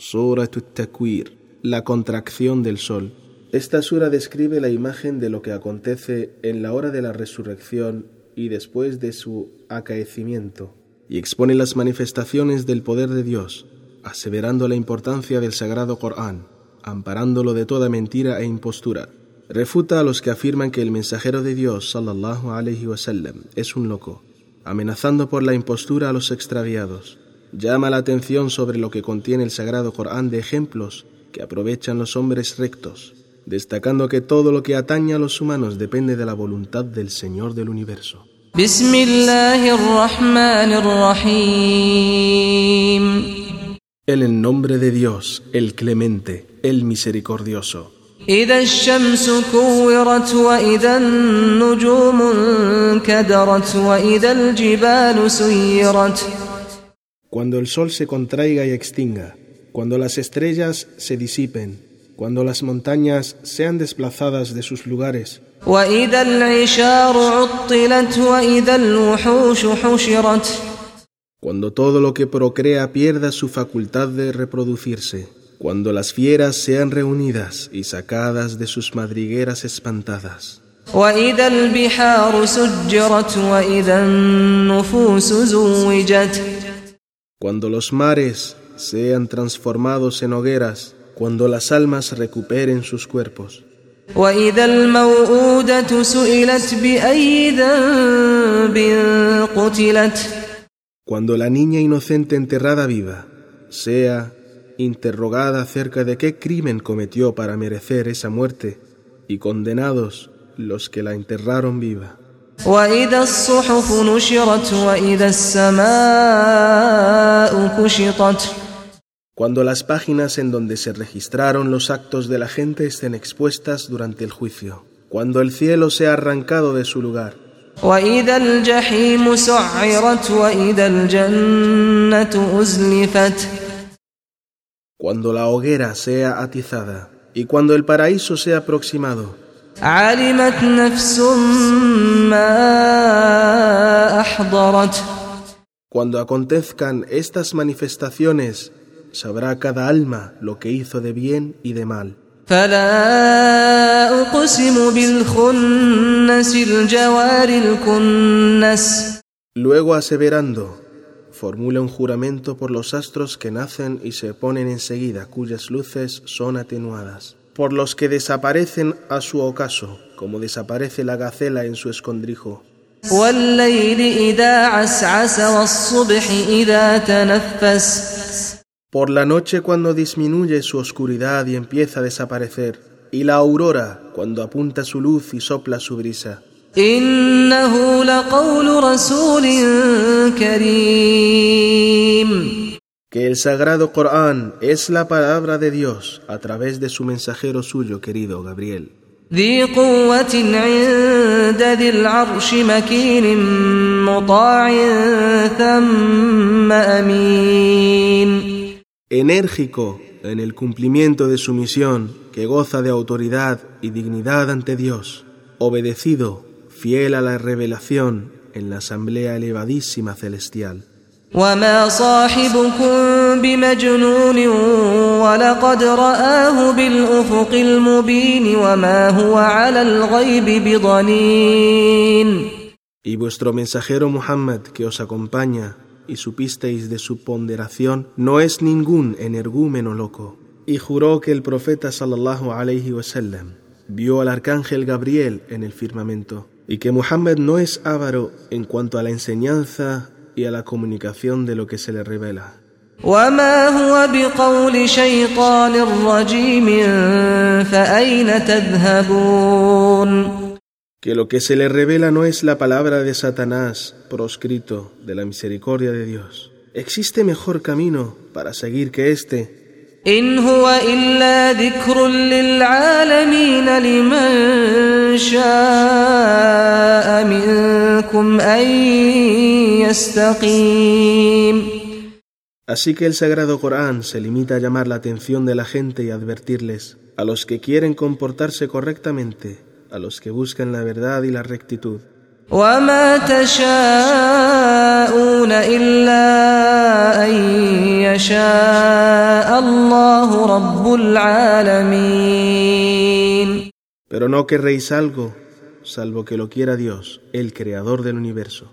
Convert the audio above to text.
Surat Takwir, la contracción del sol. Esta sura describe la imagen de lo que acontece en la hora de la resurrección y después de su acaecimiento, y expone las manifestaciones del poder de Dios, aseverando la importancia del sagrado Corán, amparándolo de toda mentira e impostura. Refuta a los que afirman que el mensajero de Dios, sallallahu alaihi wasallam, es un loco, amenazando por la impostura a los extraviados llama la atención sobre lo que contiene el Sagrado Corán de ejemplos que aprovechan los hombres rectos, destacando que todo lo que atañe a los humanos depende de la voluntad del Señor del universo. En el nombre de Dios, el clemente, el misericordioso. Cuando el sol se contraiga y extinga, cuando las estrellas se disipen, cuando las montañas sean desplazadas de sus lugares, cuando todo lo que procrea pierda su facultad de reproducirse, cuando las fieras sean reunidas y sacadas de sus madrigueras espantadas. Cuando los mares sean transformados en hogueras, cuando las almas recuperen sus cuerpos. Cuando la niña inocente enterrada viva sea interrogada acerca de qué crimen cometió para merecer esa muerte y condenados los que la enterraron viva. Cuando las páginas en donde se registraron los actos de la gente estén expuestas durante el juicio. Cuando el cielo sea arrancado de su lugar. Cuando la hoguera sea atizada y cuando el paraíso sea aproximado. Cuando acontezcan estas manifestaciones, sabrá cada alma lo que hizo de bien y de mal. Luego aseverando, formula un juramento por los astros que nacen y se ponen enseguida, cuyas luces son atenuadas por los que desaparecen a su ocaso, como desaparece la gacela en su escondrijo. Por la noche cuando disminuye su oscuridad y empieza a desaparecer, y la aurora cuando apunta su luz y sopla su brisa que el sagrado Corán es la palabra de Dios a través de su mensajero suyo querido Gabriel. Enérgico en el cumplimiento de su misión, que goza de autoridad y dignidad ante Dios, obedecido, fiel a la revelación en la asamblea elevadísima celestial. وما صاحبكم بمجنون ولقد رآه بالأفق المبين وما هو على الغيب بضنين Y vuestro mensajero Muhammad que os acompaña y supisteis de su ponderación no es ningún energúmeno loco. Y juró que el profeta sallallahu alayhi wasallam vio al arcángel Gabriel en el firmamento y que Muhammad no es avaro en cuanto a la enseñanza y a la comunicación de lo que se le revela. Que lo que se le revela no es la palabra de Satanás proscrito de la misericordia de Dios. ¿Existe mejor camino para seguir que este? Así que el Sagrado Corán se limita a llamar la atención de la gente y advertirles a los que quieren comportarse correctamente, a los que buscan la verdad y la rectitud. Pero no querréis algo, salvo que lo quiera Dios, el creador del universo.